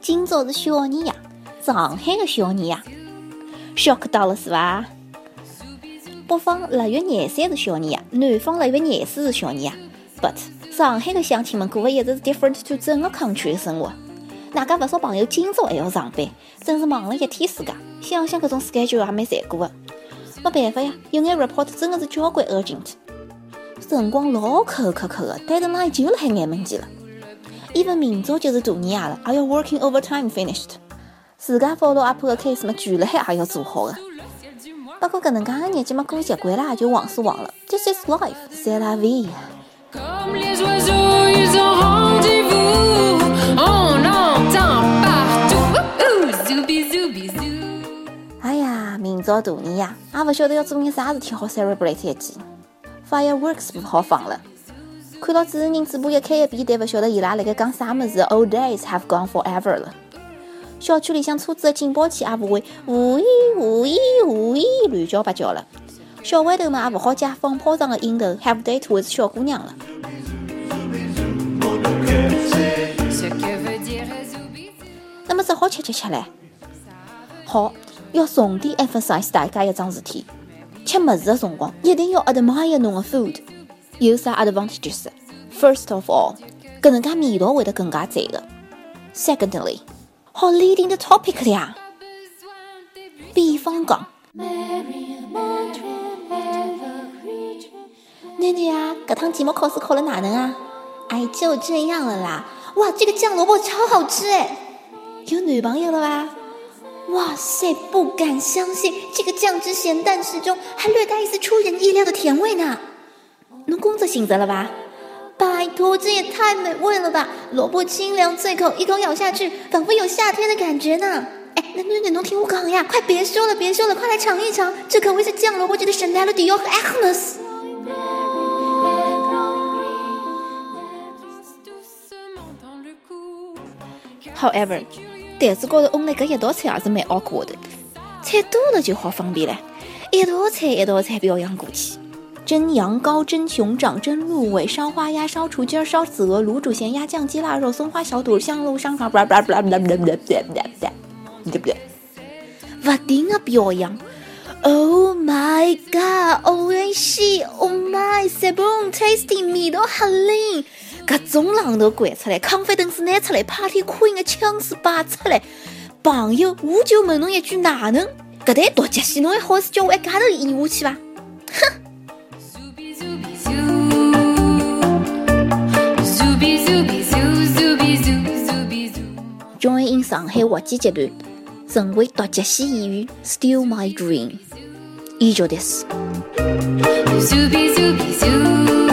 今朝是小年夜，上海的小年夜，shock 到了是伐？北方腊月廿三是小年夜，南方腊月廿四是小年夜。But 上海的乡亲们过的一直是 different to 整个 country 的生活。哪家勿少朋友今朝还要上班，真是忙了一天自家。想想搿种 schedule 也蛮残酷的。没办法呀，有眼 report 真的是交关 urgent，辰光老抠抠抠的，deadline 就辣海眼门前了。even 明朝就是大年夜了，还要 working overtime finished。自家 follow up 的 case 嘛，全辣海也要做好的。不过搿能介的日子嘛，过习惯了也就忘是忘了。This is life, c'est la vie。哎呀，明朝大年夜，也勿晓得要做眼啥事体好 celebrate 一记。Fireworks 不好放了。看到主持人嘴巴一开一闭，但勿晓得伊拉辣盖讲啥物事。Old days have gone forever 了。小区里向车子的警报器也勿会呜咦呜咦呜咦乱叫八叫了。小豌豆嘛也勿好借放炮仗的音头 have date with 小姑娘了。那么只好吃吃吃唻。好，要重点 emphasize 大家一桩事体：吃物事的辰光一定要 admire 侬的 food。有啥 advantages？First of all，搿能介味道会得更加赞个。Secondly，好 leading the topic 了呀。比方讲，囡囡啊，搿趟期末考试考了哪能啊？哎，就这样了啦。哇，这个酱萝卜超好吃哎！有女朋友了吧？哇塞，不敢相信，这个酱汁咸淡适中，还略带一丝出人意料的甜味呢。侬工作性质了吧？拜托，这也太美味了吧！萝卜清凉脆口，一口咬下去，仿佛有夏天的感觉呢。哎，那那那侬听我讲呀，快别说了，别说了，快来尝一尝，这可谓是酱萝卜界的 Chanel、Dior 和 Agnes。doucement dans le. However，台子高头烘来搿一道菜也是蛮 awkward 的，菜多了就好方便了，一道菜一道菜表扬过去。蒸羊羔、蒸熊掌、蒸鹿尾、烧花鸭、烧雏鸡、烧子鹅、卤煮咸鸭、酱鸡腊肉、松花小肚、香炉香肠，blah blah blah blah blah blah blah blah blah，对不对？不停的表扬。Oh my god！哦哎西！Oh my！塞蹦 tasty，味道吓人。搿种榔头掼出来，康菲顿斯拿出来，Party Queen 的腔势摆出来。朋友，我就问侬一句，哪能？搿台独角戏侬还好意思叫我一家头演下去伐 zou. join in 上海滑稽集团，成为独角戏演员，Still my dream。以上です。Zoubi, zoubi, zou.